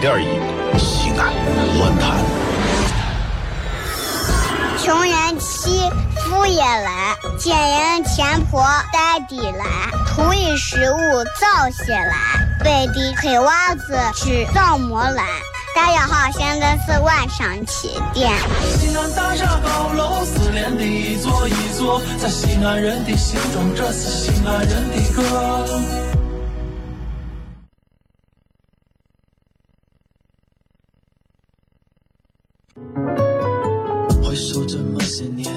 点一西安论坛。穷人欺富也来，奸人钱婆带地来，图一食物早些来，背地黑袜子吃早馍来。大家好，现在是晚上七点。西安大厦高楼四连的一座一座，在西安人的心中，这是西安人的歌。这么些年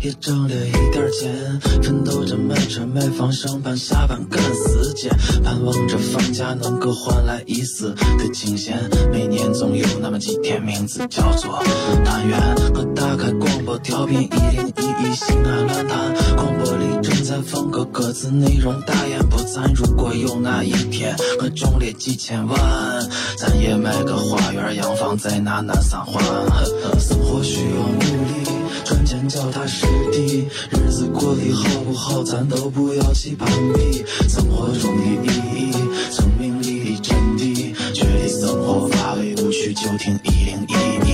也挣了一点钱，奋斗着买车买房，上班下班赶时间，盼望着放假能够换来一丝的。清闲。每年总有那么几天，名字叫做团圆。我打开广播调频一零一一西安论坛，广播里正在放歌，歌词内容大言不惭。如果有那一天我中了几千万，咱也买个花园洋房在那南三环。生活需要努力。脚踏实地，日子过得好不好，咱都不要去攀比。生活中的意义，生命里的真谛，觉得生活乏味无趣，就听一零一一，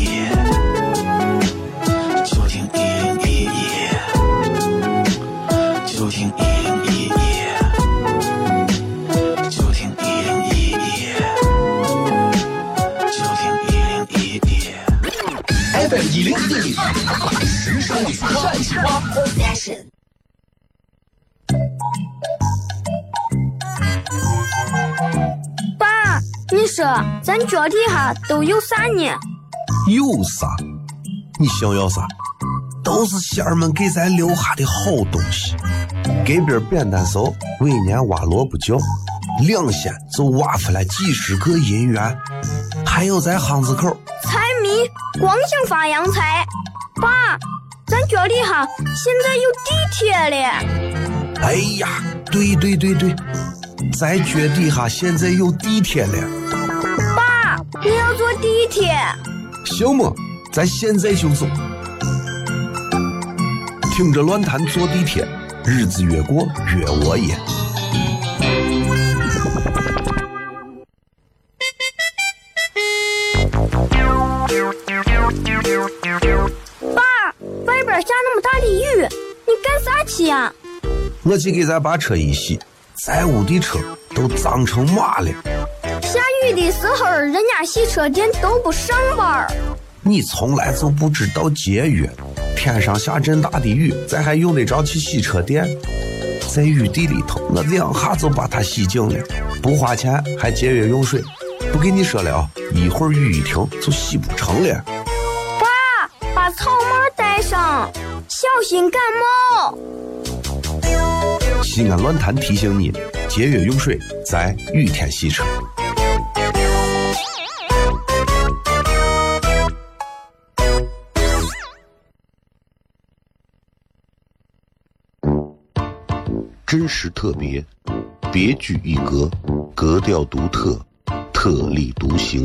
爸，你说咱脚底下都有啥呢？有啥？你想要啥？都是仙儿们给咱留下的好东西。隔壁扁担嫂每年挖萝卜窖，两仙就挖出来几十个银元。还有在巷子口，财迷光想发洋财。爸。咱脚底下现在有地铁了。哎呀，对对对对，咱脚底下现在有地铁了。爸，你要坐地铁？行么？咱现在就走。听着乱谈坐地铁，日子越过越窝耶。我去给咱把车一洗，咱屋的车都脏成马了。下雨的时候，人家洗车店都不上班。你从来就不知道节约。天上下阵大的雨，咱还用得着去洗车店？在雨地里头，我两下就把它洗净了，不花钱还节约用水。不跟你说了啊，一会儿雨一停就洗不成了。爸，把草帽戴上，小心感冒。西安论坛提醒你：节约用水，在雨天洗车。真实特别，别具一格，格调独特，特立独行，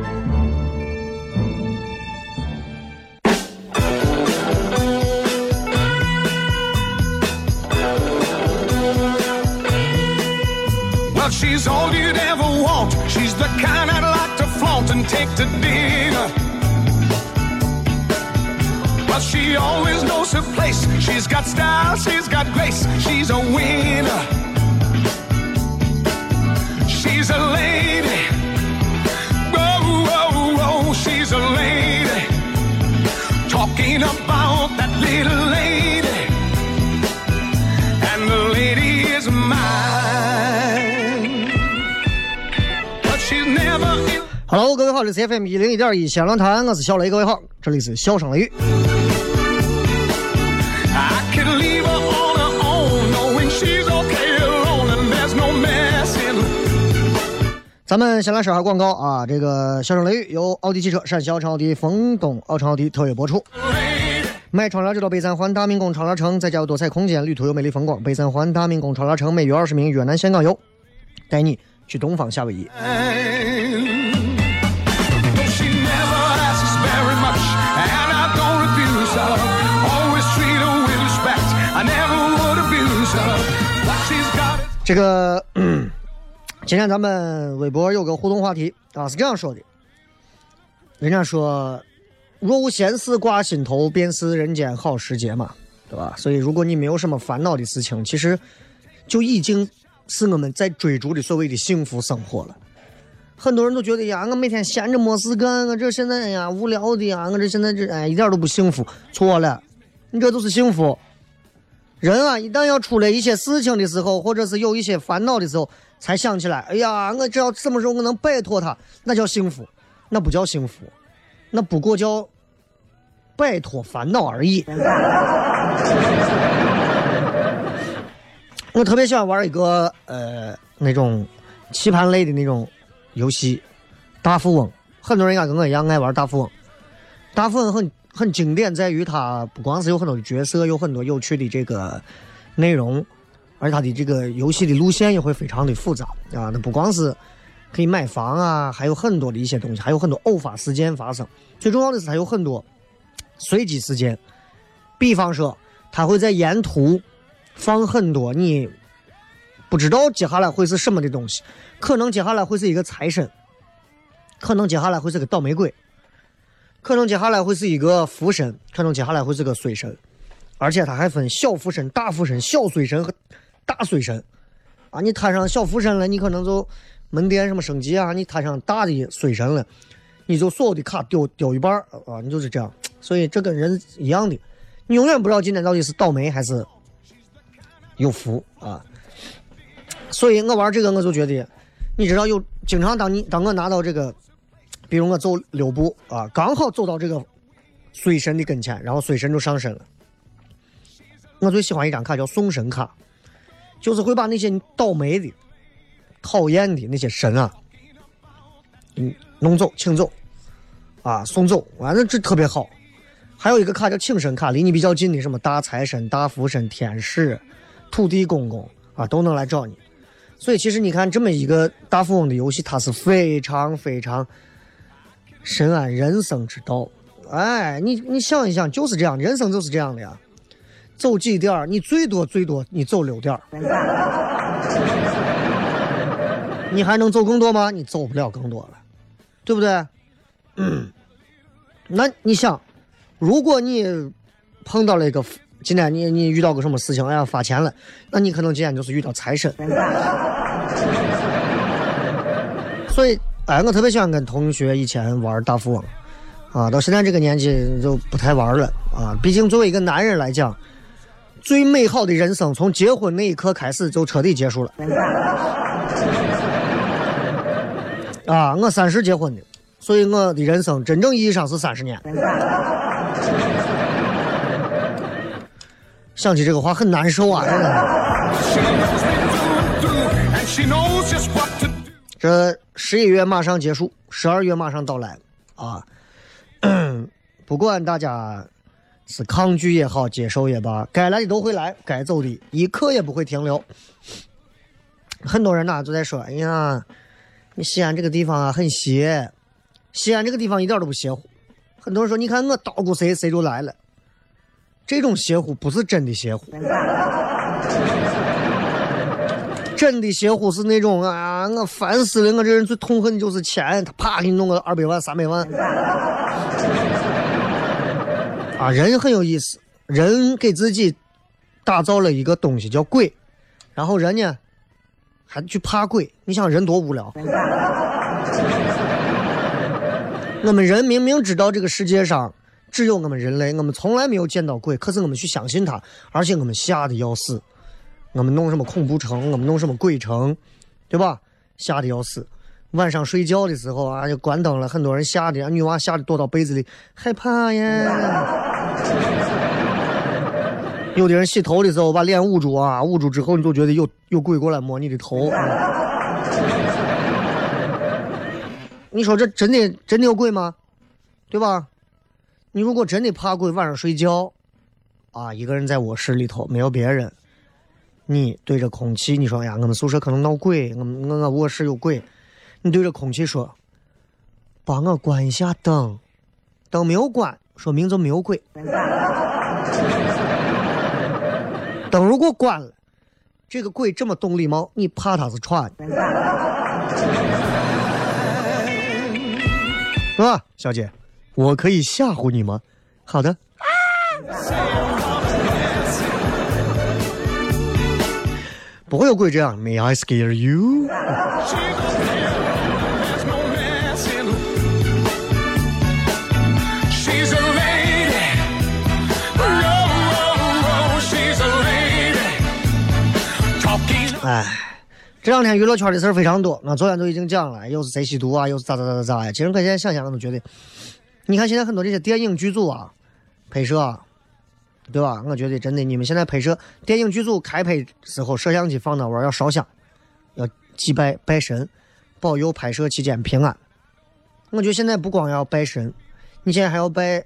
She's all you'd ever want. She's the kind I'd like to flaunt and take to dinner. But she always knows her place. She's got style, she's got grace. She's a winner. She's a lady. Whoa, whoa, whoa, she's a lady. Talking about that little lady. Hello，各位好，这是 FM 一零一点一西安论坛，我是小雷，各位好，这里是笑声雷雨。I could leave her on her own, knowing she's okay alone, and there's no messing. 咱们先来说下广告啊，这个笑声雷雨由奥迪汽车陕西奥城奥迪丰东奥城奥迪特约播出。买窗帘就到北三环大明宫窗帘城，再加有多彩空间，旅途有美丽风光。北三环大明宫窗帘城，每月二十名越南岘港游，带你去东方夏威夷。这个，今天咱们微博有个互动话题啊，是这样说的：人家说，若无闲事挂心头，便是人间好时节嘛，对吧？所以，如果你没有什么烦恼的事情，其实就已经是我们在追逐的所谓的幸福生活了。很多人都觉得呀，我每天闲着没事干，我这现在呀无聊的呀，我这现在这哎一点都不幸福。错了，你这都是幸福。人啊，一旦要出来一些事情的时候，或者是有一些烦恼的时候，才想起来，哎呀，我只要什么时候我能摆脱它，那叫幸福，那不叫幸福，那不过叫摆脱烦恼而已。我特别喜欢玩一个呃那种棋盘类的那种游戏，大富翁。很多人应该跟我一样爱玩大富翁。大富翁很很经典，在于它不光是有很多的角色，有很多有趣的这个内容，而它的这个游戏的路线也会非常的复杂啊。那不光是可以买房啊，还有很多的一些东西，还有很多偶发事件发生。最重要的是，它有很多随机事件，比方说，它会在沿途放很多你不知道接下来会是什么的东西，可能接下来会是一个财神，可能接下来会是个倒霉鬼。可能接下来会是一个福神，可能接下来会是个水神，而且它还分小福神、大福神、小水神和大水神。啊，你摊上小福神了，你可能就门店什么升级啊；你摊上大的水神了，你就所有的卡丢丢一半啊，你就是这样。所以这跟人一样的，你永远不知道今天到底是倒霉还是有福啊。所以我玩这个，我就觉得，你知道有经常当你当我拿到这个。比如我走六步啊，刚好走到这个水神的跟前，然后水神就上身了。我最喜欢一张卡叫送神卡，就是会把那些倒霉的、讨厌的那些神啊，嗯，弄走、请走，啊，送走，完了这特别好。还有一个卡叫请神卡，离你比较近的什么大财神、大福神、天使、土地公公啊，都能来找你。所以其实你看这么一个大富翁的游戏，它是非常非常。深谙人生之道，哎，你你想一想，就是这样，人生就是这样的呀。走几点，你最多最多你走六点，你还能走更多吗？你走不了更多了，对不对？嗯。那你想，如果你碰到了一个今天你你遇到个什么事情，哎呀发钱了，那你可能今天就是遇到财神。所以。哎，我特别喜欢跟同学以前玩大富翁，啊，到现在这个年纪就不太玩了啊。毕竟作为一个男人来讲，最美好的人生从结婚那一刻开始就彻底结束了。啊，我三十结婚的，所以我的人生真正意义上是三十年。想起这个话很难受啊！真的。这十一月马上结束，十二月马上到来啊！不管大家是抗拒也好，接受也罢，该来的都会来，该走的一刻也不会停留。很多人呢就在说：“哎呀，你西安这个地方啊很邪，西安这个地方一点都不邪乎。”很多人说：“你看我捣鼓谁，谁就来了。”这种邪乎不是真的邪乎。真的邪乎是那种啊，我烦死了！我这人最痛恨的就是钱，他啪给你弄个二百万、三百万。啊，人很有意思，人给自己打造了一个东西叫鬼，然后人呢还去怕鬼，你想人多无聊？我们人明明知道这个世界上只有我们人类，我们从来没有见到鬼，可是我们去相信他，而且我们吓得要死。我们弄什么恐怖城，我们弄什么鬼城，对吧？吓得要死。晚上睡觉的时候啊，就关灯了，很多人吓得，女娃吓得躲到被子里，害怕呀。有的人洗头的时候把脸捂住啊，捂住之后你就觉得有有鬼过来摸你的头。你说这真的真的有鬼吗？对吧？你如果真的怕鬼，晚上睡觉，啊，一个人在卧室里头没有别人，你对着空气，你说哎呀，我们宿舍可能闹鬼，我们我我卧室有鬼，你对着空气说，帮我关一下灯，灯没有关，说明就没有鬼。灯如果关了，这个鬼这么懂礼貌，你怕他是串，是吧，小姐？我可以吓唬你吗？好的。啊不会有鬼这样，May I scare. Oh, oh, oh. Talking 哎，这两天娱乐圈的事儿非常多，那昨天都已经讲了，又是谁吸毒啊，又是咋咋咋咋咋呀。其实我现在想想，我都觉得，你看现在很多这些电影剧组啊，拍摄啊，对吧？我觉得真的，你们现在拍摄电影剧组开拍时候，摄像机放那玩要烧香，要祭拜拜神，保佑拍摄期间平安。我觉得现在不光要拜神，你现在还要拜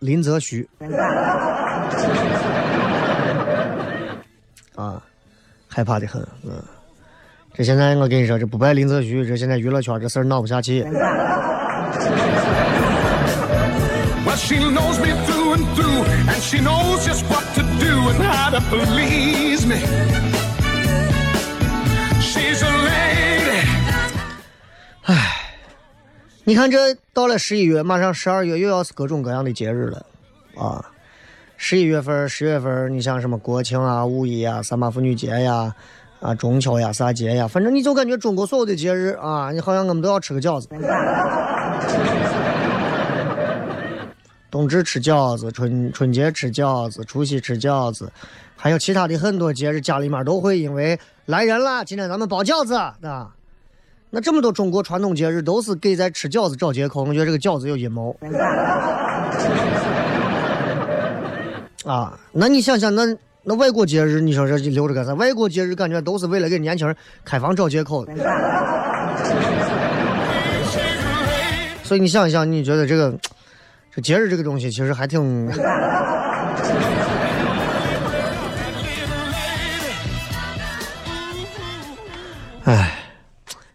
林则徐啊，害怕的很，嗯。这现在我跟你说，这不拜林则徐，这现在娱乐圈这事儿闹不下去。And she knows just what to do and how to please me. She's a lady. 你看，这到了十一月，马上十二月又要是各种各样的节日了，啊，十一月份、十月份，你像什么国庆啊、五一啊、三八妇女节呀、啊中秋呀、啥节呀，反正你就感觉中国所有的节日啊，你好像我们都要吃个饺子。冬至吃饺子，春春节吃饺子，除夕吃饺子，还有其他的很多节日，家里面都会因为来人了，今天咱们包饺子啊。那这么多中国传统节日都是给在吃饺子找借口，我觉得这个饺子有阴谋。啊，那你想想，那那外国节日，你说这留着干啥？外国节日感觉都是为了给年轻人开房找借口。所以你想一想，你觉得这个这节日这个东西其实还挺…… 哎。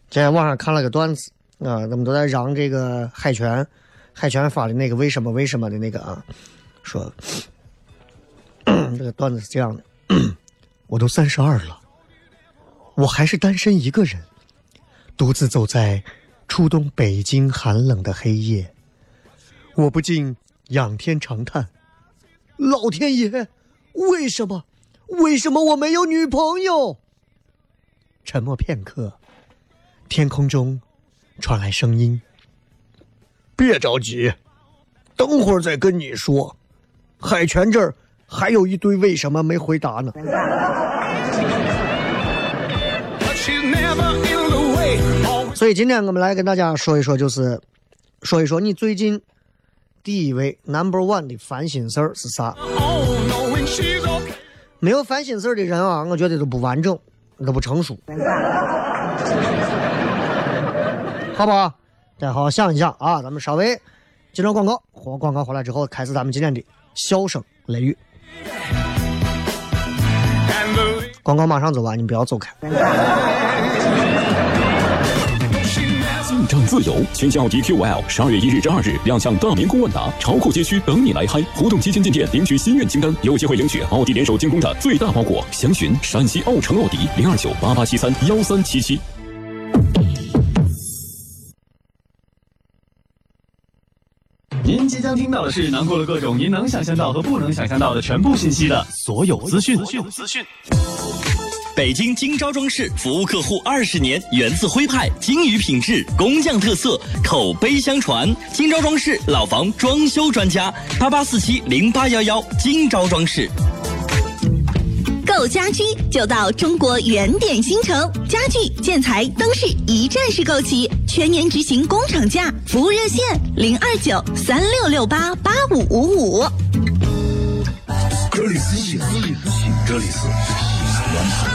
今天网上看了个段子啊，他们都在嚷这个海泉，海泉发的那个为什么为什么的那个啊，说这个段子是这样的：我都三十二了，我还是单身一个人，独自走在初冬北京寒冷的黑夜，我不禁仰天长叹：老天爷，为什么？为什么我没有女朋友？沉默片刻。天空中传来声音：“别着急，等会儿再跟你说。海泉这儿还有一堆为什么没回答呢。所以今天我们来跟大家说一说，就是说一说你最近第一位 number one 的烦心事儿是啥？没有烦心事儿的人啊，我觉得都不完整，都不成熟，好不好？大家好好想一想啊！咱们稍微进段广告，广广告回来之后，开始咱们今天的笑声雷雨。广告马上走完，你不要走开。战自由。全新奥迪 QL 十二月一日至二日亮相大明宫万达，潮酷街区等你来嗨！互动期间进店领取心愿清单，有机会领取奥迪联手精工的最大包裹。详询陕西奥城奥迪零二九八八七三幺三七七。您即将听到的是囊括了各种您能想象到和不能想象到的全部信息的所有资讯。资讯。北京金招装饰服务客户二十年，源自徽派，精于品质，工匠特色，口碑相传。金招装饰老房装修专家，八八四七零八幺幺，金招装饰。购家居就到中国原点新城，家具、建材、灯饰一站式购齐，全年执行工厂价，服务热线零二九三六六八八五五五。这里是西安，这里是西安。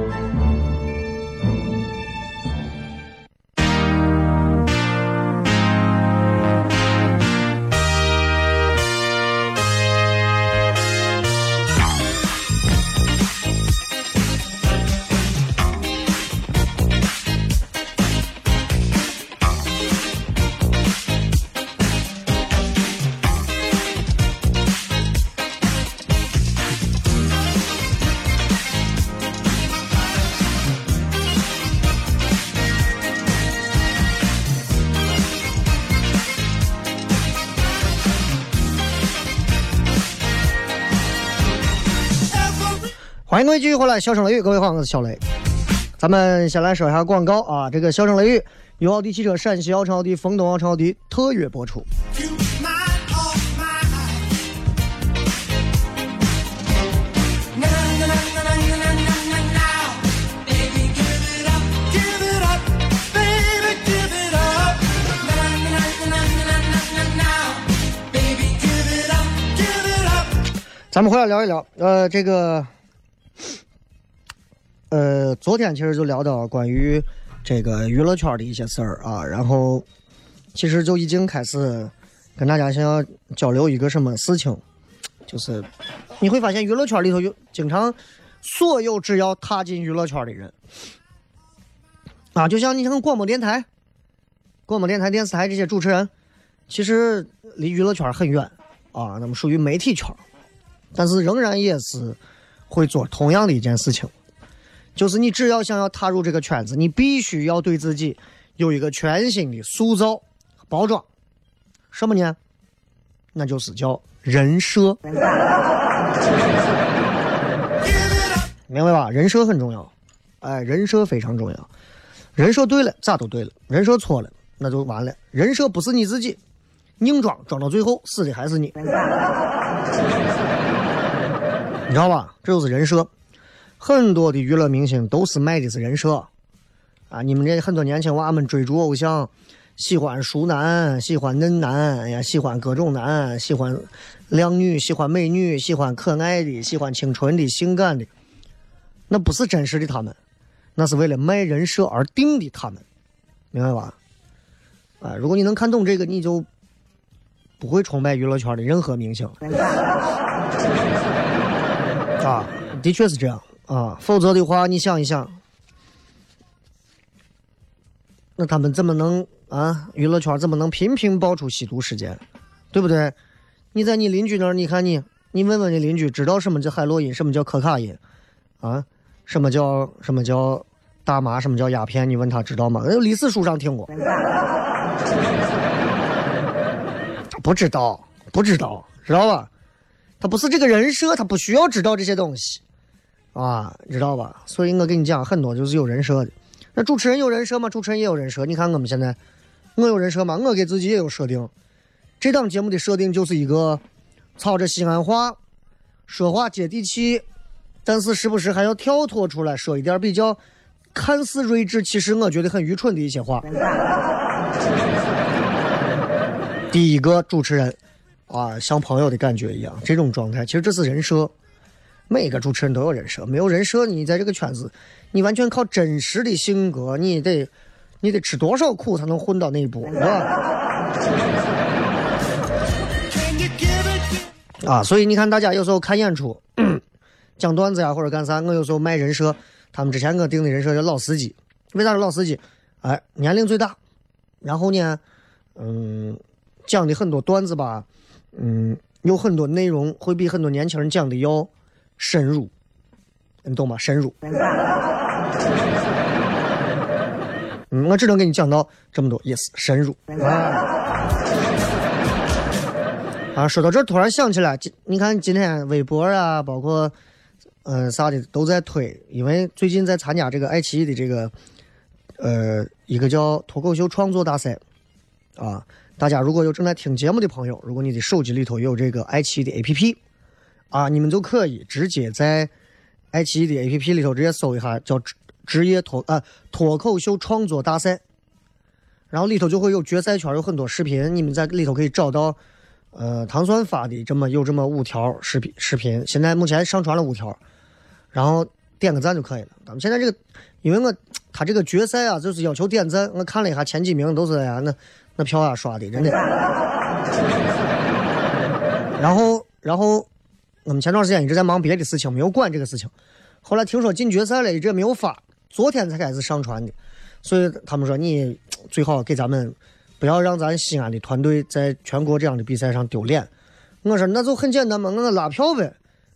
欢迎各位继续回来，笑声雷雨，各位好，我是小雷。咱们先来说一下广告啊，这个笑声雷雨由奥迪汽车陕西奥城奥迪、丰东奥城奥迪特约播出。咱们回来聊一聊，呃，这个。呃，昨天其实就聊到关于这个娱乐圈的一些事儿啊，然后其实就已经开始跟大家想要交流一个什么事情，就是你会发现娱乐圈里头有经常所有只要踏进娱乐圈的人啊，就像你像广播电台、广播电台、电视台这些主持人，其实离娱乐圈很远啊，那么属于媒体圈，但是仍然也是会做同样的一件事情。就是你只要想要踏入这个圈子，你必须要对自己有一个全新的塑造、包装。什么呢？那就是叫人设。明白吧？人设很重要，哎，人设非常重要。人设对了，咋都对了；人设错了，那就完了。人设不是你自己，硬装装到最后，死的还是你。你知道吧？这就是人设。很多的娱乐明星都是卖的是人设，啊，你们这很多年轻娃们追逐偶像，喜欢熟男，喜欢嫩男，哎呀，喜欢各种男，喜欢靓女，喜欢美女，喜欢可爱的，喜欢清纯的、性感的，那不是真实的他们，那是为了卖人设而定的他们，明白吧？啊，如果你能看懂这个，你就不会崇拜娱乐圈的任何明星。啊，的确是这样啊。否则的话，你想一想，那他们怎么能啊？娱乐圈怎么能频频爆出吸毒事件，对不对？你在你邻居那儿，你看你，你问问你邻居，知道什么叫海洛因，什么叫可卡因，啊，什么叫什么叫大麻，什么叫鸦片？你问他知道吗？历史书上听过。不知道，不知道，知道吧？他不是这个人设，他不需要知道这些东西，啊，你知道吧？所以我跟你讲，很多就是有人设的。那主持人有人设吗？主持人也有人设。你看我们现在，我有人设吗？我给自己也有设定。这档节目的设定就是一个操着西安话，说话接地气，但是时不时还要跳脱出来说一点比较看似睿智，其实我觉得很愚蠢的一些话。第一个主持人，啊，像朋友的感觉一样，这种状态，其实这是人设。每个主持人都有人设，没有人设，你在这个圈子，你完全靠真实的性格，你得，你得吃多少苦才能混到那一步，是吧？啊，所以你看，大家有时候看演出，讲段子呀，或者干啥，我有时候卖人设，他们之前给我定的人设叫老司机，为啥是老司机？哎，年龄最大，然后呢，嗯。讲的很多段子吧，嗯，有很多内容会比很多年轻人讲的要深入，你懂吗？深入。嗯，我只能给你讲到这么多意思，深入。啊，说到这突然想起来，今你看今天微博啊，包括嗯啥的都在推，因为最近在参加这个爱奇艺的这个呃一个叫脱口秀创作大赛啊。大家如果有正在听节目的朋友，如果你的手机里头有这个爱奇艺的 APP，啊，你们就可以直接在爱奇艺的 APP 里头直接搜一下，叫职职业脱啊脱口秀创作大赛，然后里头就会有决赛圈有很多视频，你们在里头可以找到，呃，糖酸发的这么有这么五条视频视频，现在目前上传了五条，然后点个赞就可以了。咱们现在这个，因为我他这个决赛啊，就是要求点赞，我看了一下前几名都是呀那。那票啊刷的真的，然后然后我们前段时间一直在忙别的事情，没有管这个事情。后来听说进决赛了，一直没有发，昨天才开始上传的。所以他们说你最好给咱们不要让咱西安的团队在全国这样的比赛上丢脸。我说那就很简单嘛，我拉票呗，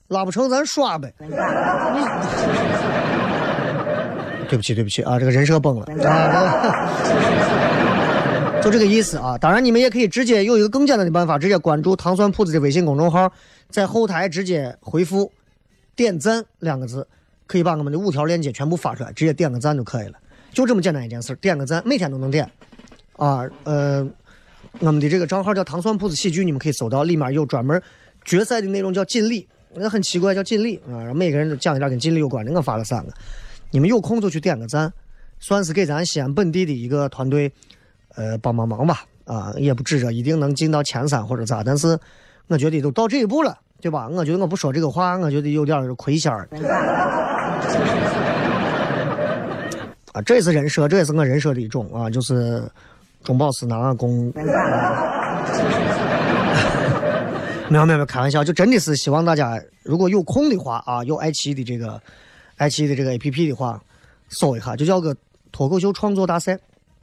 拉不成咱刷呗。对不起对不起啊，这个人设崩了啊。就这个意思啊！当然，你们也可以直接有一个更简单的办法，直接关注“糖蒜铺子”的微信公众号，在后台直接回复“点赞”两个字，可以把我们的五条链接全部发出来，直接点个赞就可以了。就这么简单一件事，点个赞，每天都能点。啊，呃，我们的这个账号叫“糖蒜铺子喜剧”，你们可以搜到，里面有专门决赛的内容，叫锦鲤。那很奇怪，叫锦鲤啊！每个人都讲一点跟锦鲤有关的，我发了三个。你们有空就去点个赞，算是给咱西安本地的一个团队。呃，帮帮忙吧，啊，也不指着一定能进到前三或者咋，但是我觉得都到这一步了，对吧？我觉得我不说这个话，我觉得有点亏心儿。啊，这也是人设，这也是我人设的一种啊，就是中饱私囊啊，公。没有没有没有，开玩笑，就真的是希望大家如果有空的话啊，有爱奇艺的这个爱奇艺的这个 A P P 的话，搜一下，就叫个脱口秀创作大赛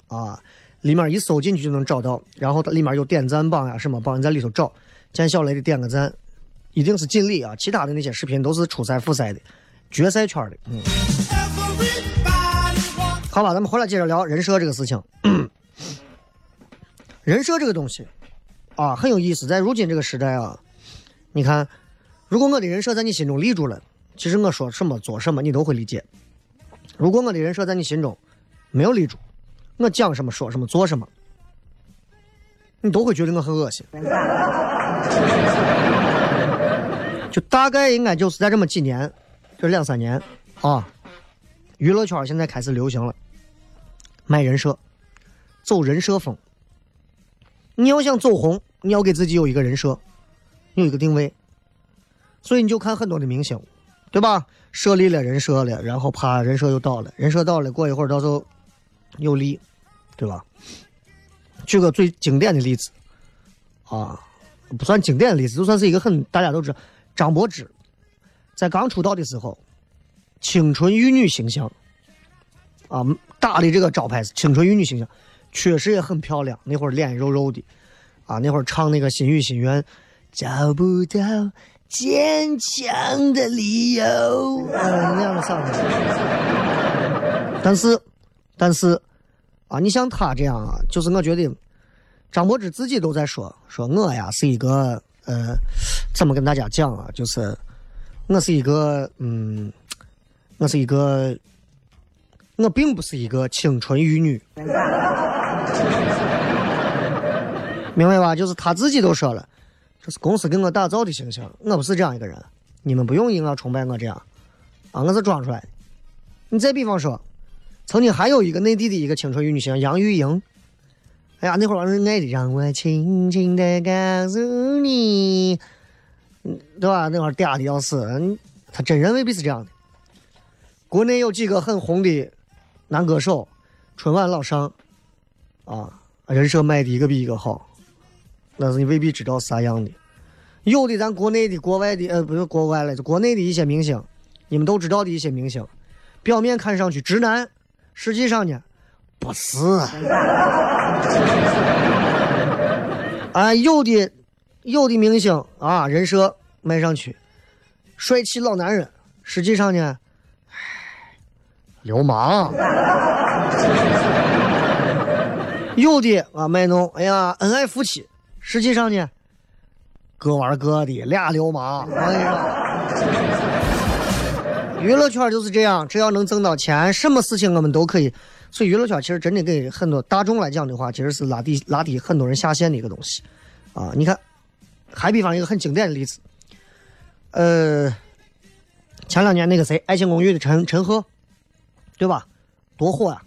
啊。里面一搜进去就能找到，然后它里面有点赞榜呀什么榜，你在里头找，见小雷的点个赞，一定是锦鲤啊，其他的那些视频都是初赛、复赛的，决赛圈的。嗯，好吧，咱们回来接着聊人设这个事情。人设这个东西啊，很有意思，在如今这个时代啊，你看，如果我的人设在你心中立住了，其实我说什么做什么你都会理解；如果我的人设在你心中没有立住，我讲什么说什么做什么，你都会觉得我很恶心。就大概应该就是在这么几年，这两三年啊，娱乐圈现在开始流行了卖人设，走人设风。你要想走红，你要给自己有一个人设，有一个定位。所以你就看很多的明星，对吧？设立了人设了，然后啪，人设又倒了，人设倒了，过一会儿到时候又立。对吧？举个最经典的例子，啊，不算经典的例子，就算是一个很大家都知道，张柏芝在刚出道的时候，清纯玉女形象啊，打的这个招牌是清纯玉女形象，确实也很漂亮。那会儿脸肉肉的，啊，那会儿唱那个《心语心愿》，找不到坚强的理由，啊，那样的嗓子。但是，但是，啊，你像他这样啊，就是我觉得。张柏芝自己都在说，说我呀是一个呃，怎么跟大家讲啊？就是我是一个嗯，我是一个，我并不是一个清纯玉女，明白吧？就是他自己都说了，这是公司给我打造的形象，我不是这样一个人，你们不用硬要崇拜我这样啊，我是装出来的。你再比方说，曾经还有一个内地的一个青春玉女星杨钰莹。哎呀，那会儿是爱的，让我轻轻的告诉你，嗯，对吧？那会儿嗲的要死，嗯他真人未必是这样的。国内有几个很红的男歌手，春晚老上，啊，人设卖的一个比一个好，那是你未必知道啥样的。有的咱国内的、国外的，呃，不是国外了，就国内的一些明星，你们都知道的一些明星，表面看上去直男，实际上呢，不是。啊，有的有的明星啊，人设卖上去，帅气老男人，实际上呢，流氓。有的啊，卖弄，哎呀，恩爱夫妻，实际上呢，各玩各的，俩流氓。哎呀，娱乐圈就是这样，只要能挣到钱，什么事情我们都可以。所以娱乐圈其实真的给很多大众来讲的话，其实是拉低拉低很多人下线的一个东西，啊，你看，还比方一个很经典的例子，呃，前两年那个谁，《爱情公寓》的陈陈赫，对吧？多火啊！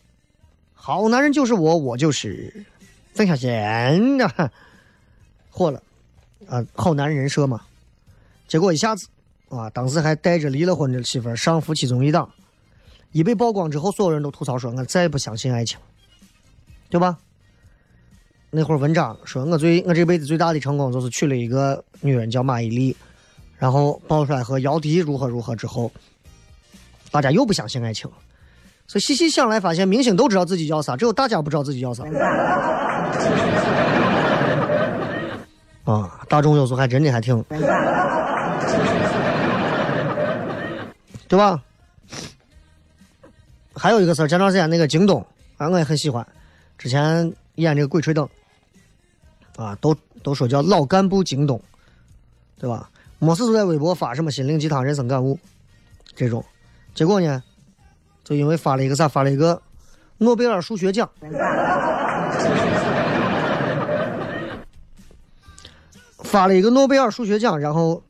好男人就是我，我就是曾小贤的，火 了，啊，好男人人设嘛。结果一下子，啊，当时还带着离了婚的媳妇上夫妻综艺档。一被曝光之后，所有人都吐槽说：“我再也不相信爱情，对吧？”那会儿文章说：“我最我这辈子最大的成功就是娶了一个女人叫马伊琍，然后爆出来和姚笛如何如何之后，大家又不相信爱情。所以细细想来，发现明星都知道自己要啥，只有大家不知道自己要啥。啊，大众有时候还真的还挺，对吧？”还有一个事儿，前段时间那个京东，啊，我也很喜欢。之前演这个《鬼吹灯》，啊，都都说叫老干部京东，对吧？没事就在微博发什么心灵鸡汤、人生感悟这种，结果呢，就因为发了一个啥，发了一个诺贝尔数学奖，发了一个诺贝尔数学奖，然后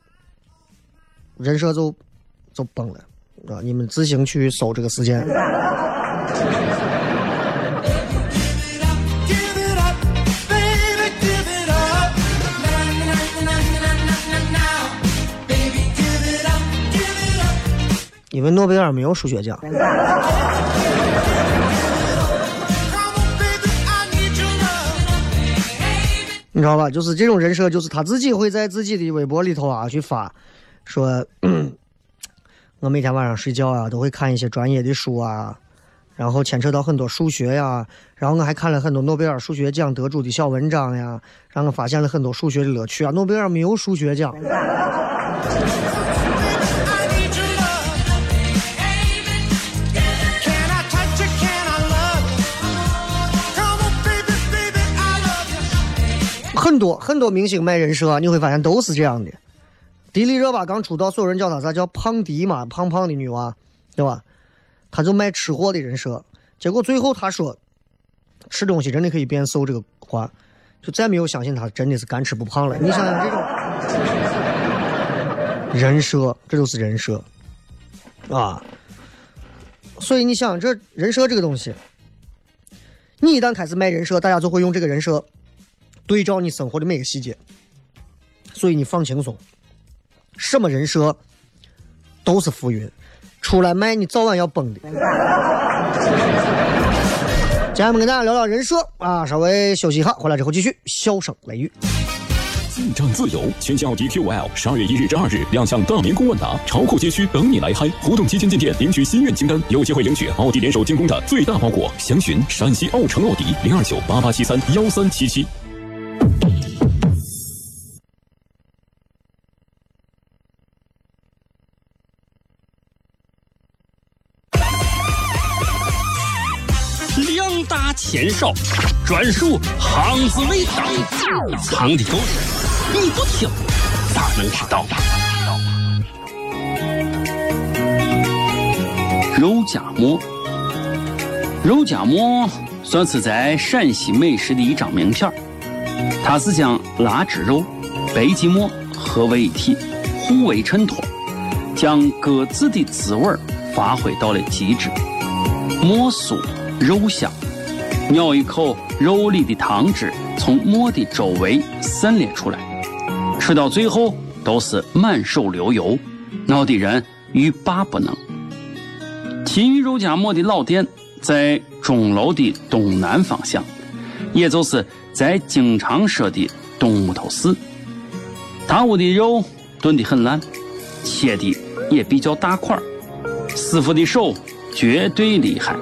人设就就崩了。啊！你们自行去搜这个时间。因为诺贝尔没有数学奖。你知道吧？就是这种人设，就是他自己会在自己的微博里头啊去发，说。我每天晚上睡觉啊，都会看一些专业的书啊，然后牵扯到很多数学呀，然后我还看了很多诺贝尔数学奖得主的小文章呀，让我发现了很多数学的乐趣啊。诺贝尔没有数学奖。很多很多明星卖人设，你会发现都是这样的。迪丽热巴刚出道，所有人叫她啥叫胖迪嘛，胖胖的女娃，对吧？她就卖吃货的人设，结果最后她说吃东西真的可以变瘦这个话，就再没有相信她真的是干吃不胖了。你想想这种 人设，这就是人设啊！所以你想这人设这个东西，你一旦开始卖人设，大家就会用这个人设对照你生活的每个细节，所以你放轻松。什么人设都是浮云，出来卖你早晚要崩的。今天我们跟大家聊聊人设啊，稍微休息一下，回来之后继续。笑声雷雨，进站自由，全新奥迪 Q5L 十二月一日至二日亮相大明宫万达，潮酷街区等你来嗨！活动期间进店领取心愿清单，有机会领取奥迪联手精工的最大包裹。详询陕西奥城奥迪零二九八八七三幺三七七。鲜少，专属巷子味道，藏的够深，你不听咋能知道？肉夹馍，肉夹馍算是在陕西美食的一张名片它是将腊汁肉、白吉馍合为一体，互为衬托，将各自的滋味发挥到了极致。馍酥肉香，咬一口，肉里的汤汁从馍的周围散裂出来，吃到最后都是满手流油，闹的人欲罢不能。秦玉肉夹馍的老店在钟楼的东南方向，也就是在经常说的东木头寺。他屋的肉炖得很烂，切的也比较大块师傅的手绝对厉害，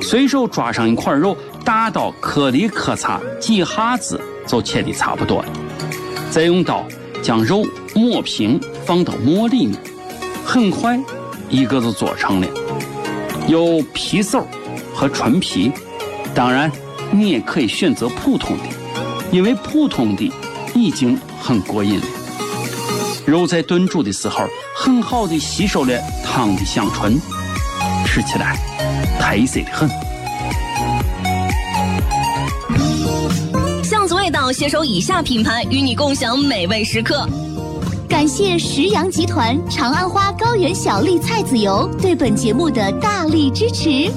随手抓上一块肉，大刀颗粒磕擦几下子就切的差不多了，再用刀将肉抹平，放到馍里面，很快一个就做成了。有皮手和纯皮，当然你也可以选择普通的，因为普通的已经很过瘾了。肉在炖煮的时候，很好的吸收了汤的香醇，吃起来特色的很。味道携手以下品牌与你共享美味时刻。感谢石阳集团长安花高原小粒菜籽油对本节目的大力支持。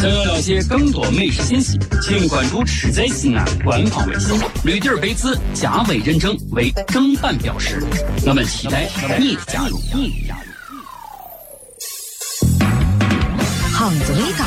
想要了解更多美食信息，请关注“吃在西安”官方微信，绿地儿杯子加微认证为正版标识。我们期待你的加入。胖子味道，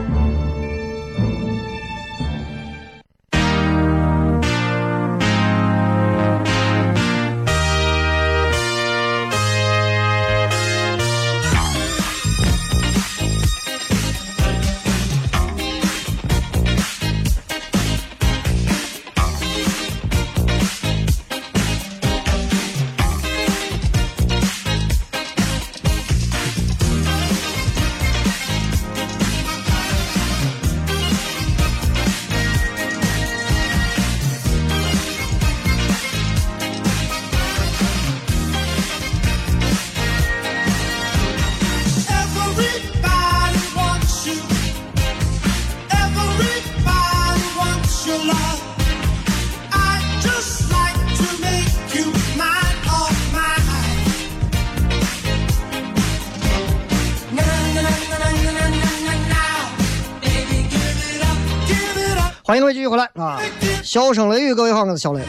回来啊！笑声雷雨，各位好，我是小雷。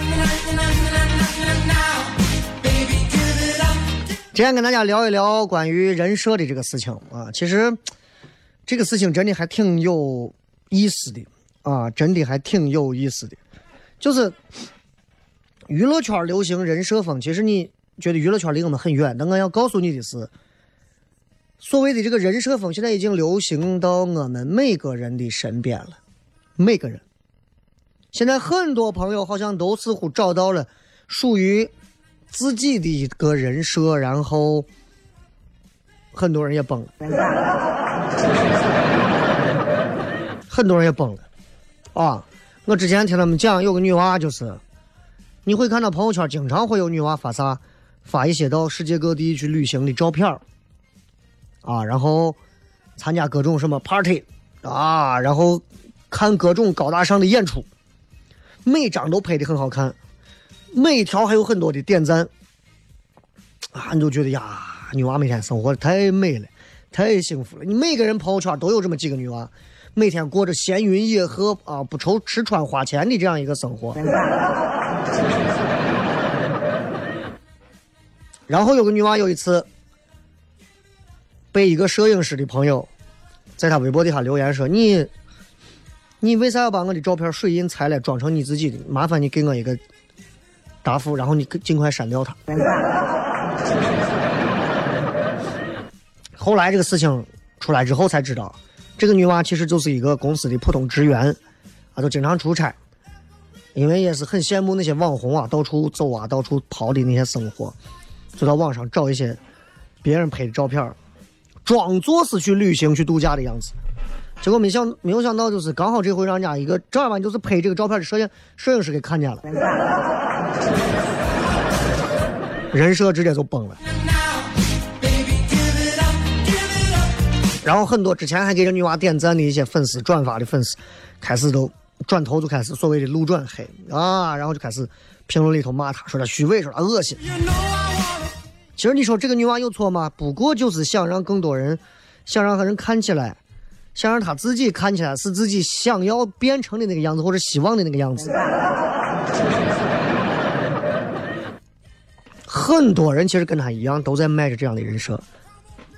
今天跟大家聊一聊关于人设的这个事情啊，其实这个事情真的还挺有意思的啊，真的还挺有意思的。就是娱乐圈流行人设风，其实你觉得娱乐圈离我们很远，但我要告诉你的是，所谓的这个人设风，现在已经流行到我们每个人的身边了，每个人。现在很多朋友好像都似乎找到了属于。自己的一个人设，然后很多人也崩了，很多人也崩了啊！我之前听他们讲，有个女娃就是，你会看到朋友圈经常会有女娃发啥，发一些到世界各地去旅行的照片啊，然后参加各种什么 party 啊，然后看各种高大上的演出，每张都拍的很好看。每一条还有很多的点赞，啊，你就觉得呀，女娃每天生活的太美了，太幸福了。你每个人朋友圈都有这么几个女娃，每天过着闲云野鹤啊，不愁吃穿花钱的这样一个生活。然后有个女娃有一次被一个摄影师的朋友在他微博底下留言说：“你，你为啥要把我的照片水印裁了，装成你自己的？麻烦你给我一个。”答复，然后你尽快删掉他。后来这个事情出来之后才知道，这个女娃其实就是一个公司的普通职员，啊，就经常出差，因为也是很羡慕那些网红啊，到处走啊，到处跑的那些生活，就到网上找一些别人拍的照片，装作是去旅行去度假的样子。结果没想没有想到，就是刚好这回让人家一个正儿八经就是拍这个照片的摄影摄影师给看见了，人设直接就崩了。然后很多之前还给这女娃点赞的一些粉丝、转发的粉丝，开始都转头就开始所谓的路转黑啊，然后就开始评论里头骂她，说她虚伪，说她恶心。其实你说这个女娃有错吗？不过就是想让更多人，想让人看起来。想让他自己看起来是自己想要变成的那个样子，或者希望的那个样子。很多人其实跟他一样，都在卖着这样的人设，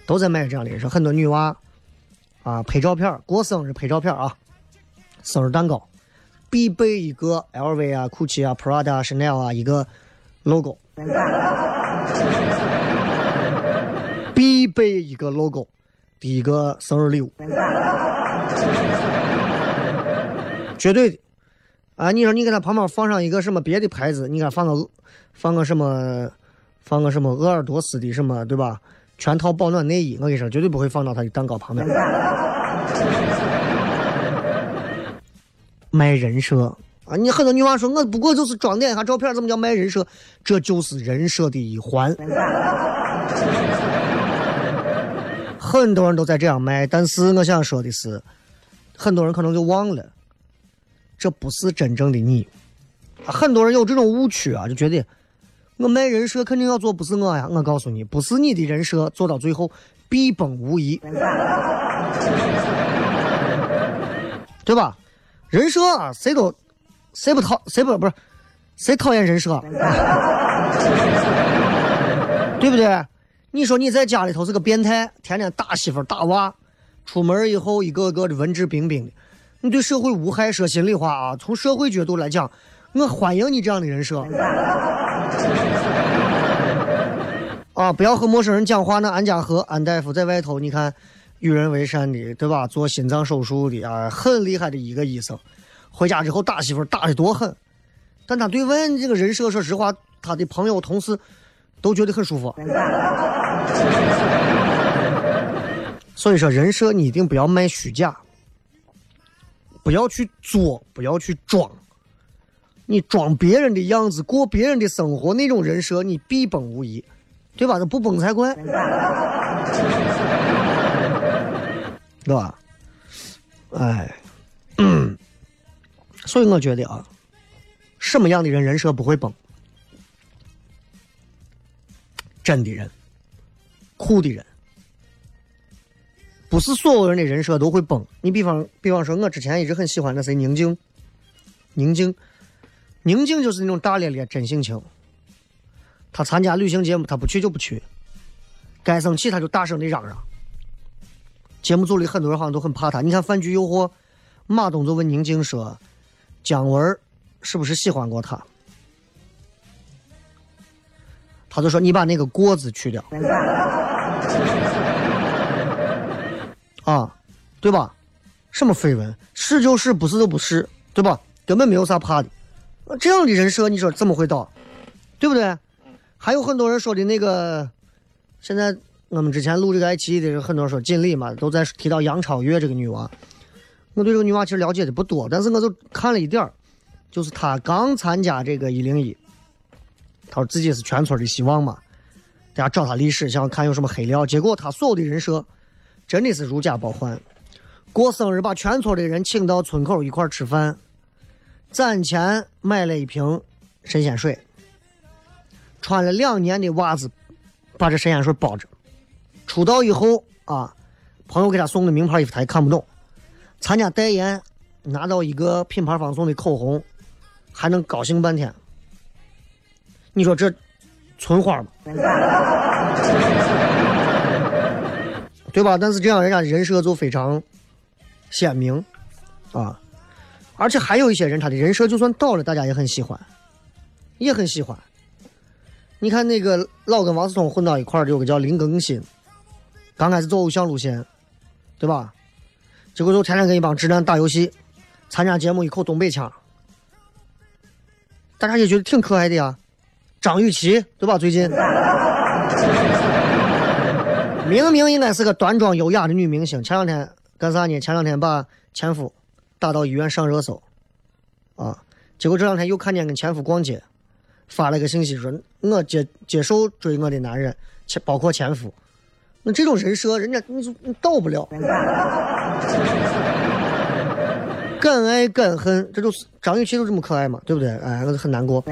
都在卖着这样的人设。很多女娃啊，拍照片过生日拍照片啊，生日蛋糕必备一个 LV 啊、GUCCI 啊、Prada 啊、Chanel 啊一个 logo，必备一个 logo。第一个生日礼物，绝对的啊！你说你给他旁边放上一个什么别的牌子？你看放个放个什么，放个什么鄂尔多斯的什么，对吧？全套保暖内衣，我跟你说，绝对不会放到他的蛋糕旁边。卖人设啊！你很多女娃说，我不过就是装点一下照片，怎么叫卖人设？这就是人设的一环。很多人都在这样卖，但是我想说的是，很多人可能就忘了，这不是真正的你。很多人有这种误区啊，就觉得我卖人设肯定要做不是我呀。我告诉你，不是你的人设做到最后必崩无疑，对吧？人设啊，谁都谁不讨谁不不是谁讨厌人设，对不对？你说你在家里头是个变态，天天打媳妇打娃，出门以后一个个的文质彬彬的，你对社会无害。说心里话啊，从社会角度来讲，我欢迎你这样的人设。啊，不要和陌生人讲话。那安家和安大夫在外头，你看与人为善的，对吧？做心脏手术的啊，很厉害的一个医生，回家之后打媳妇打的多狠，但他对外这个人设，说实话，他的朋友同事。都觉得很舒服，所以说人设你一定不要卖虚假，不要去作，不要去装，你装别人的样子过别人的生活，那种人设你必崩无疑，对吧？那不崩才怪，对吧？哎，所以我觉得啊，什么样的人人设不会崩？真的人，酷的人，不是所有人的人设都会崩。你比方，比方说，我之前一直很喜欢的谁宁静，宁静，宁静就是那种大咧咧、真性情。他参加旅行节目，他不去就不去，该生气他就大声的嚷嚷。节目组里很多人好像都很怕他。你看《饭局诱惑》，马东就问宁静说：“姜文是不是喜欢过他？”他就说：“你把那个‘过’字去掉。”啊，对吧？什么绯闻？是就是，不是就不是，对吧？根本没有啥怕的。这样的人设，你说怎么会倒？对不对？还有很多人说的那个，现在我们之前录这个爱奇艺的人，很多人说锦鲤嘛，都在提到杨超越这个女娃。我对这个女娃其实了解的不多，但是我就看了一点儿就是她刚参加这个一零一，他说自己是全村的希望嘛，大家找他历史，想看有什么黑料，结果他所有的人设。真的是如假包换，过生日把全村的人请到村口一块吃饭，攒钱买了一瓶神仙水，穿了两年的袜子把这神仙水包着，出道以后啊，朋友给他送的名牌衣服他也看不懂，参加代言拿到一个品牌方送的口红，还能高兴半天，你说这村花吗？对吧？但是这样人家人设就非常鲜明啊，而且还有一些人，他的人设就算倒了，大家也很喜欢，也很喜欢。你看那个老跟王思聪混到一块儿，有个叫林更新，刚开始走偶像路线，对吧？结果就天天跟一帮直男打游戏，参加节目一口东北腔，大家也觉得挺可爱的呀。张雨绮，对吧？最近。明明应该是个端庄优雅的女明星，前两天干啥呢？前两天把前夫打到医院上热搜，啊！结果这两天又看见跟前夫逛街，发了个信息说：“我接接受追我的男人，前包括前夫。”那这种人设，人家你就你到不了。敢爱敢恨，这就是张雨绮都这么可爱嘛，对不对？哎，我很难过。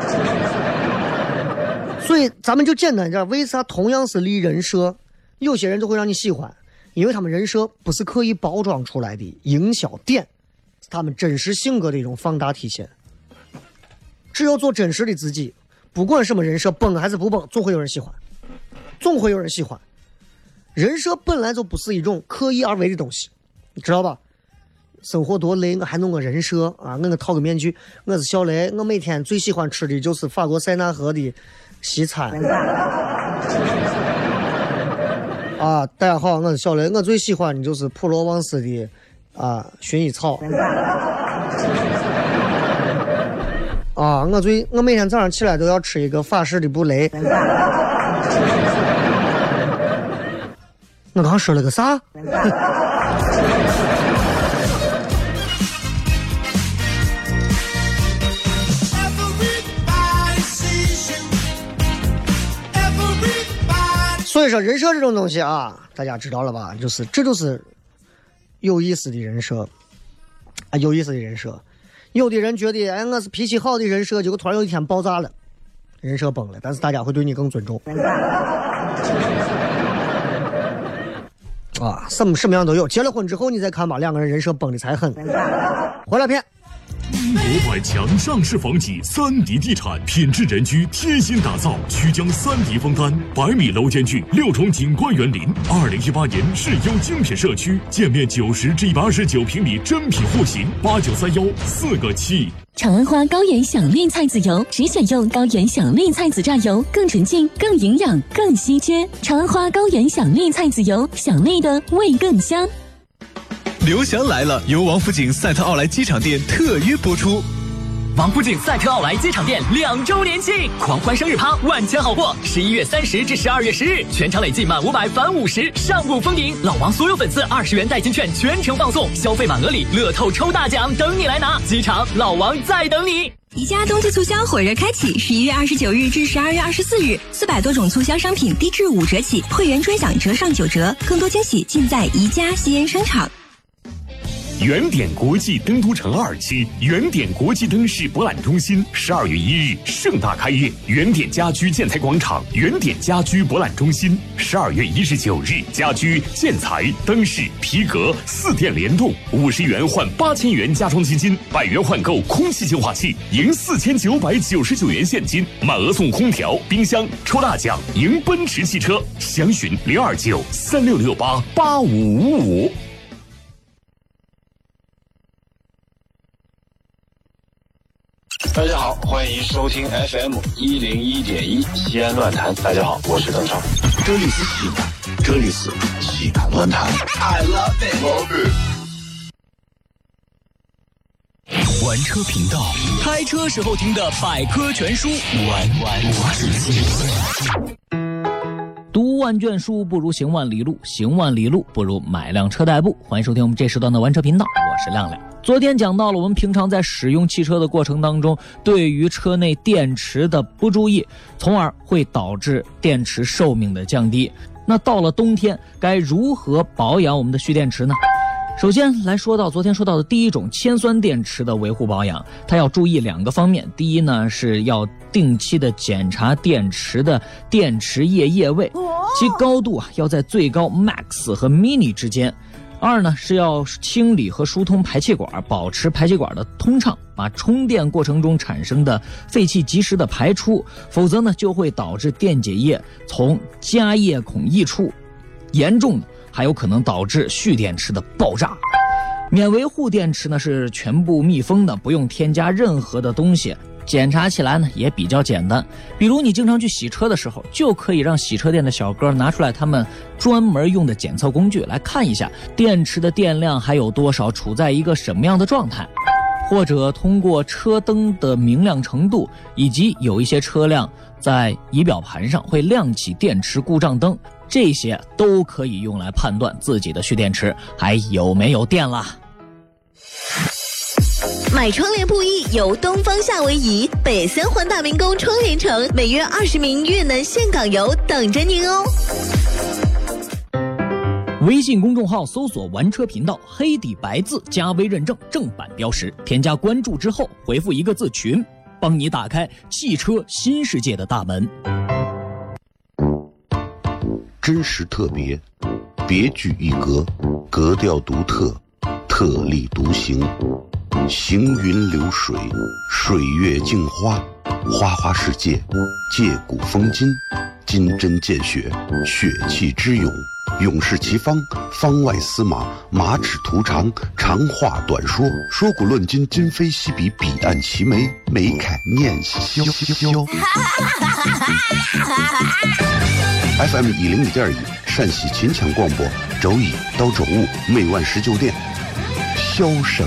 所以咱们就简单点，为啥同样是立人设，有些人就会让你喜欢？因为他们人设不是刻意包装出来的营销点，是他们真实性格的一种放大体现。只有做真实的自己，不管什么人设崩还是不崩，总会有人喜欢，总会有人喜欢。人设本来就不是一种刻意而为的东西，你知道吧？生活多累，我还弄个人设啊！我我套个面具，我是小雷，我每天最喜欢吃的就是法国塞纳河的。西餐 啊！大家好，我是小雷。我最喜欢的就是普罗旺斯的啊薰衣草 啊！我最我每天早上起来都要吃一个法式的布雷。我刚说了个啥？所以说，人设这种东西啊，大家知道了吧？就是，这就是有意思的人设啊，有意思的人设。有的人觉得，哎，我是脾气好的人设，结果突然有一天爆炸了，人设崩了。但是大家会对你更尊重。啊，什么什么样都有。结了婚之后，你再看吧，两个人人设崩的才狠。回来中。国百强上市房企三迪地产，品质人居贴心打造，曲江三迪枫丹，百米楼间距，六重景观园林。二零一八年市优精品社区，建面九十至一百二十九平米真品户型，八九三幺四个七。长安花高原小粒菜籽油，只选用高原小粒菜籽榨油，更纯净、更营养、更稀缺。长安花高原小粒菜籽油，小粒的味更香。刘翔来了，由王府井赛特奥莱机场店特约播出。王府井赛特奥莱机场店两周年庆狂欢生日趴，万千好货！十一月三十至十二月十日，全场累计满五百返五十，上不封顶！老王所有粉丝二十元代金券全程放送，消费满额礼乐透抽大奖等你来拿！机场老王在等你。宜家冬季促销火热开启，十一月二十九日至十二月二十四日，四百多种促销商品低至五折起，会员专享折上九折，更多惊喜尽在宜家西安商场。原点国际登都城二期原点国际灯饰博览中心十二月一日盛大开业，原点家居建材广场原点家居博览中心十二月一十九日家居建材灯饰皮革四店联动，五十元换八千元家装基金，百元换购空气净化器，赢四千九百九十九元现金，满额送空调、冰箱，抽大奖赢奔驰汽车，详询零二九三六六八八五五五。大家好，欢迎收听 FM 一零一点一西安乱谈。大家好，我是邓超。这里是西安，这里是西安乱谈。I love it。玩车频道，开车时候听的百科全书。玩玩我是西读万卷书不如行万里路，行万里路不如买辆车代步。欢迎收听我们这时段的玩车频道，我是亮亮。昨天讲到了，我们平常在使用汽车的过程当中，对于车内电池的不注意，从而会导致电池寿命的降低。那到了冬天，该如何保养我们的蓄电池呢？首先来说到昨天说到的第一种铅酸电池的维护保养，它要注意两个方面。第一呢，是要定期的检查电池的电池液液位，其高度啊要在最高 max 和 mini 之间。二呢是要清理和疏通排气管，保持排气管的通畅，把充电过程中产生的废气及时的排出，否则呢就会导致电解液从加液孔溢出，严重的还有可能导致蓄电池的爆炸。免维护电池呢是全部密封的，不用添加任何的东西。检查起来呢也比较简单，比如你经常去洗车的时候，就可以让洗车店的小哥拿出来他们专门用的检测工具来看一下电池的电量还有多少，处在一个什么样的状态，或者通过车灯的明亮程度，以及有一些车辆在仪表盘上会亮起电池故障灯，这些都可以用来判断自己的蓄电池还有没有电啦。买窗帘布艺由东方夏威夷、北三环大明宫窗帘城，每月二十名越南岘港游等着您哦。微信公众号搜索“玩车频道”，黑底白字加微认证正版标识，添加关注之后回复一个字“群”，帮你打开汽车新世界的大门。真实特别，别具一格，格调独特，特立独行，行云流水，水月镜花，花花世界，借古风今，金针见血，血气之勇，勇士齐方，方外司马，马齿图长，长话短说，说古论今，今非昔比，彼岸齐眉，眉开眼笑。FM 一零一点一，陕西秦腔广播，周一到周五每晚十九点，笑声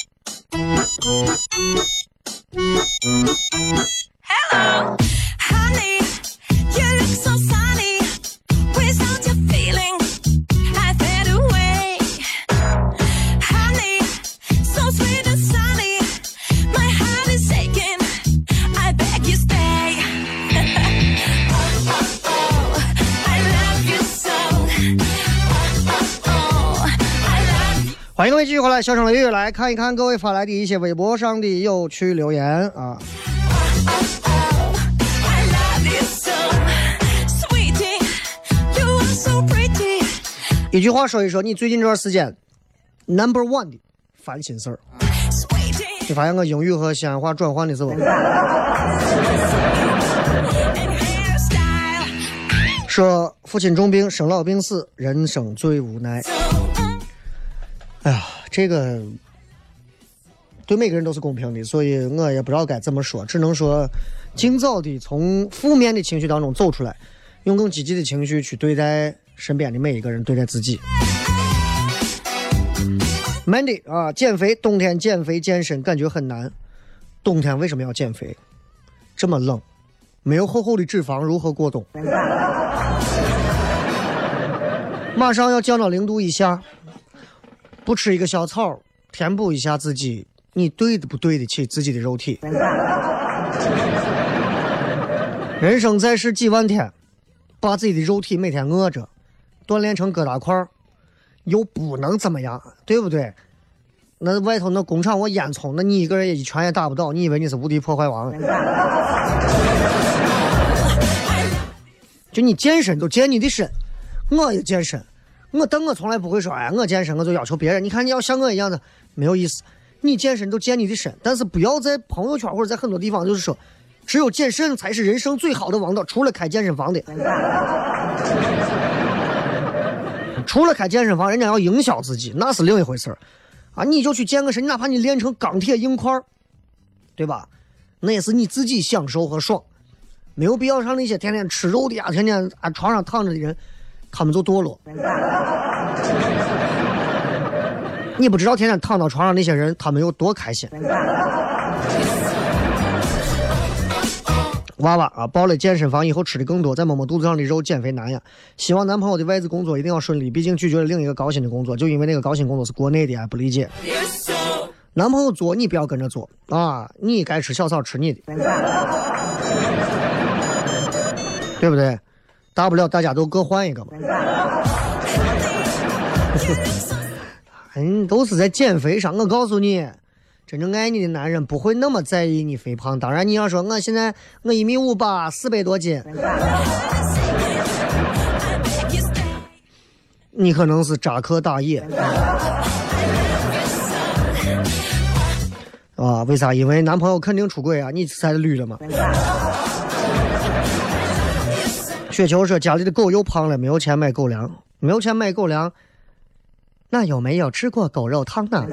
ハハハハ!回来，笑声雷雨来看一看各位发来的一些微博上的有趣留言啊。一句话说一说你最近这段时间 number one 的烦心事儿。你发现我英语和西安话转换的时候，说父亲重病，生老病死，人生最无奈。哎呀，这个对每个人都是公平的，所以我也不知道该怎么说，只能说尽早的从负面的情绪当中走出来，用更积极的情绪去对待身边的每一个人，对待自己。Mandy 啊，减肥，冬天减肥健身感觉很难。冬天为什么要减肥？这么冷，没有厚厚的脂肪如何过冬？马上要降到零度以下，不吃一个小草，填补一下自己，你对的不对得起自己的肉体？人生在世几万天，把自己的肉体每天饿着，锻炼成疙瘩块儿，又不能怎么样，对不对？那外头那工厂我烟囱，那你一个人也一拳也打不倒，你以为你是无敌破坏王？就你健身都健你的身，我也健身，我但我从来不会说，哎，我健身我就要求别人，你看你要像我一样的没有意思。你健身都健你的身，但是不要在朋友圈或者在很多地方就是说，只有健身才是人生最好的王道，除了开健身房的。除了开健身房，人家要营销自己，那是另一回事儿啊！你就去健个身，哪怕你练成钢铁硬块儿，对吧？那也是你自己享受和爽，没有必要让那些天天吃肉的呀、天天啊床上躺着的人，他们就堕落。你不知道天天躺到床上那些人，他们有多开心。娃娃啊，报了健身房以后吃的更多，再摸摸肚子上的肉，减肥难呀。希望男朋友的外资工作一定要顺利，毕竟拒绝了另一个高薪的工作，就因为那个高薪工作是国内的，不理解。男朋友做你不要跟着做啊，你该吃小草吃你的，对不对？大不了大家都各换一个嘛。嗯，都是在减肥上，我告诉你。真正爱你的男人不会那么在意你肥胖。当然，你要说我现在我一米五八，四百多斤，你可能是扎克大爷啊？为啥？因为男朋友肯定出轨啊！你才绿了吗？雪球说家里的狗又胖了，没有钱买狗粮，没有钱买狗粮，那有没有吃过狗肉汤呢？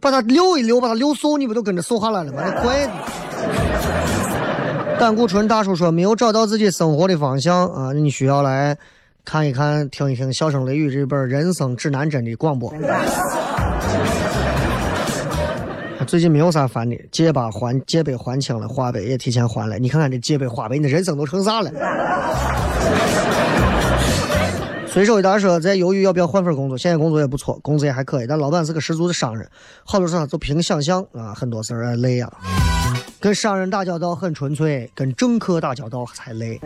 把它溜一溜，把它溜瘦，你不都跟着瘦下来了吗？那怪。胆固醇大叔说没有找到自己生活的方向啊，你需要来看一看、听一听《笑声雷雨》这本人生指南针的广播。最近没有啥烦的，借把还借呗还清了，花呗也提前还了。你看看这借呗花呗，你的人生都成啥了？随手一大说，在犹豫要不要换份工作，现在工作也不错，工资也还可以，但老板是个十足的商人，好多事儿就凭想象啊，很多事儿累啊。跟商人打交道很纯粹，跟政客打交道才累。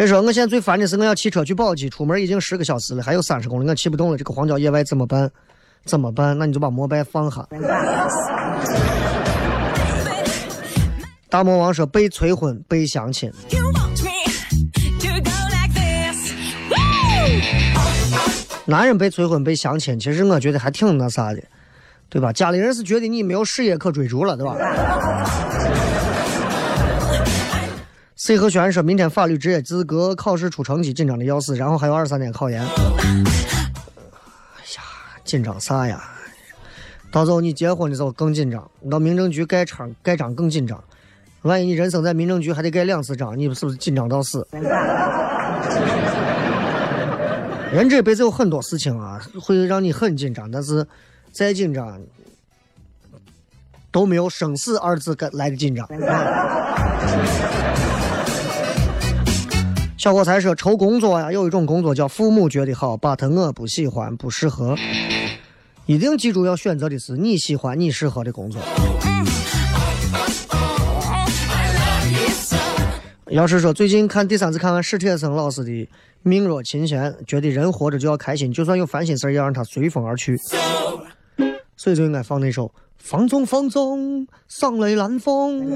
这说我现在最烦的是我要骑车去宝鸡，出门已经十个小时了，还有三十公里，我骑不动了。这个荒郊野外怎么办？怎么办？那你就把摩拜放下。大魔王说被催婚，被相亲。男人被催婚被相亲，其实我觉得还挺那啥的，对吧？家里人是觉得你没有事业可追逐了，对吧？C 和轩说，明天法律职业资格考试出成绩，紧张的要死，然后还有二三天考研。哎呀，紧张啥呀？到时候你结婚的时候更紧张，你到民政局盖章盖章更紧张。万一你人生在民政局还得盖两次章，你是不是紧张到死？人这辈子有很多事情啊，会让你很紧张，但是再紧张都没有生死二字来的紧张。小伙才说愁工作呀，有一种工作叫父母觉得好，把他我不喜欢不适合，一定记住要选择的是你喜欢你适合的工作。要是说最近看第三次看完史铁生老师的《命若琴弦》，觉得人活着就要开心，就算有烦心事儿，也要让它随风而去。所以就应该放那首《放纵放纵上雷南风》。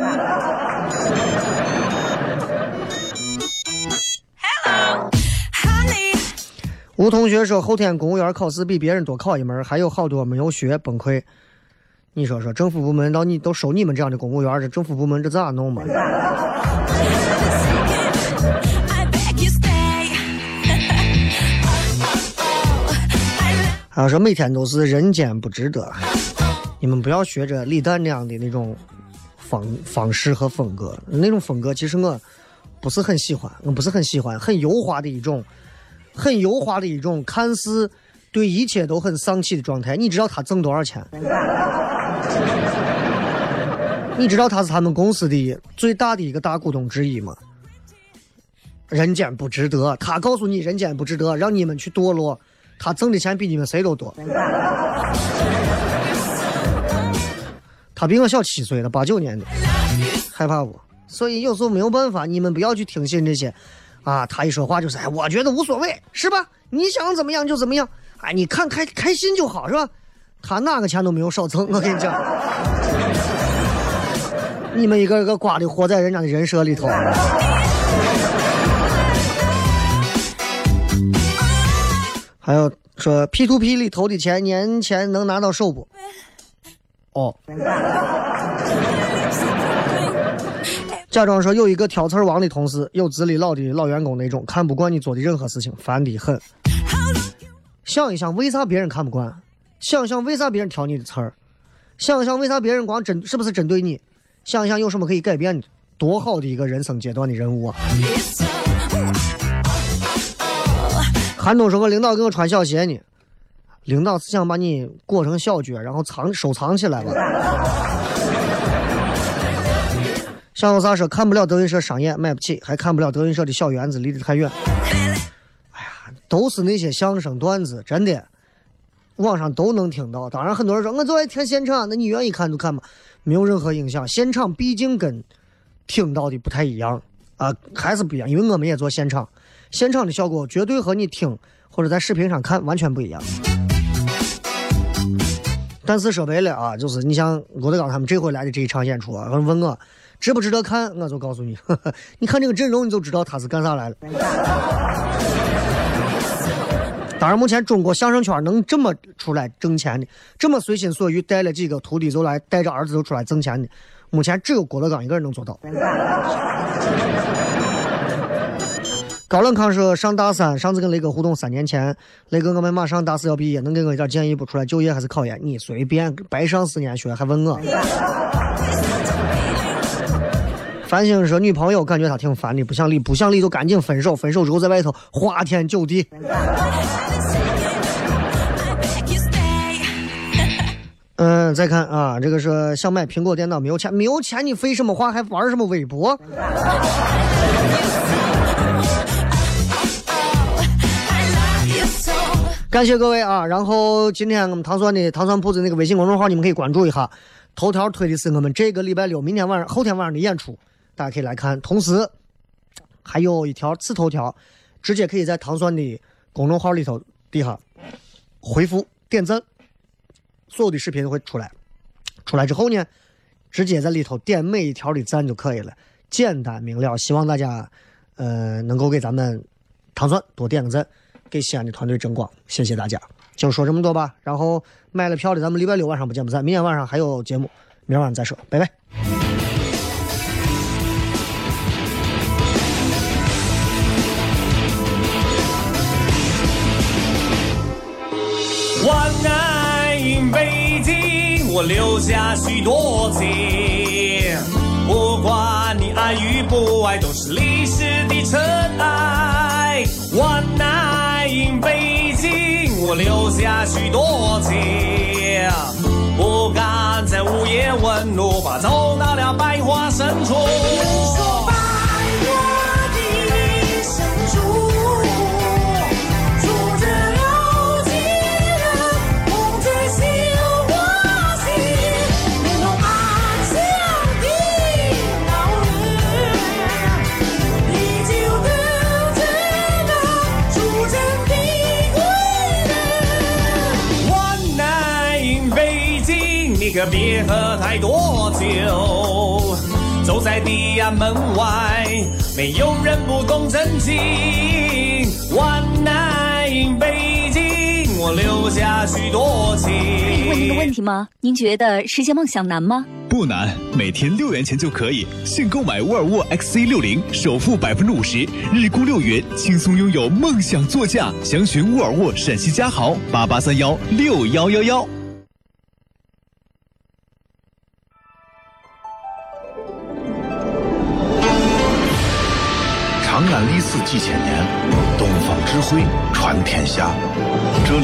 吴同学说，后天公务员考试比别人多考一门，还有好多没有学，崩溃。你说说，政府部门到你都收你们这样的公务员，这政府部门这咋弄嘛？还有说每天都是人间不值得，你们不要学着李诞那样的那种方方式和风格，那种风格其实我不是很喜欢，我不是很喜欢，很油滑的一种，很油滑的一种，看似对一切都很丧气的状态。你知道他挣多少钱？你知道他是他们公司的最大的一个大股东之一吗？人间不值得，他告诉你人间不值得，让你们去堕落。他挣的钱比你们谁都多，他比我小七岁了，八九年的，害怕不？所以有时候没有办法，你们不要去听信这些，啊，他一说话就是，哎，我觉得无所谓，是吧？你想怎么样就怎么样，哎，你看开开心就好，是吧？他哪个钱都没有少挣，我跟你讲，你们一个一个瓜的活在人家的人设里头。还有说 P to P 里投的钱年前能拿到手不？哦。假装说有一个挑刺儿王的同事，有资历老的老员工那种，看不惯你做的任何事情，烦得很。想一想，为啥别人看不惯？想想为啥别人挑你的刺儿？想想为啥别人光针是不是针对你？想想有什么可以改变的？多好的一个人生阶段的人物啊！韩东说：“我领导给我穿小鞋呢，领导是想把你裹成小脚，然后藏收藏起来吧。”小有啥说？看不了德云社商演，买不起，还看不了德云社的小园子，离得太远。哎呀，都是那些相声段子，真的，网上都能听到。当然，很多人说我就爱听现场，那你愿意看就看吧，没有任何影响。现场毕竟跟听到的不太一样啊，还是不一样，因为我们也做现场。现场的效果绝对和你听或者在视频上看完全不一样。但是说白了啊，就是你像郭德纲他们这回来的这一场演出啊，问我值不值得看，我就告诉你，呵 呵你看这个阵容你就知道他是干啥来了。当然，目前中国相声圈能这么出来挣钱的，这么随心所欲带了几个徒弟就来带着儿子就出来挣钱的，目前只有郭德纲一个人能做到。高冷康说：“上大三，上次跟雷哥互动三年前，雷哥我们马上大四要毕业，能给我一点建议不？出来就业还是考研？你随便，白上四年学还问我。”繁星说：“女朋友感觉他挺烦的，不想理，不想理就赶紧分手，分手之后在外头花天酒地。”嗯，再看啊，这个是想买苹果电脑没有钱，没有钱你废什么话，还玩什么微博？感谢各位啊！然后今天我们糖蒜的糖蒜铺子那个微信公众号，你们可以关注一下。头条推的是我们这个礼拜六、明天晚上、后天晚上的演出，大家可以来看。同时，还有一条次头条，直接可以在糖蒜的公众号里头底下回复点赞，所有的视频都会出来。出来之后呢，直接在里头点每一条的赞就可以了，简单明了。希望大家，呃，能够给咱们糖蒜多点个赞。给西安的团队争光，谢谢大家，就说这么多吧。然后买了票的，咱们礼拜六晚上不见不散。明天晚上还有节目，明晚上再说，拜拜。我留下许多情。不管你爱与不爱，都是历史的尘埃。晚安，北京，我留下许多情。不敢在午夜问路，怕走到了百花深处。可别喝太多酒。走在地安门外，没有人不懂真情。晚安，in 北京，我留下许多情。可以问您个问题吗？您觉得实现梦想难吗？不难，每天六元钱就可以。现购买沃尔沃 XC60，，首付百分之五十，日供六元，轻松拥有梦想座驾。详询沃尔沃陕西嘉豪八八三幺六幺幺幺。长安历史几千年，东方智慧传天下。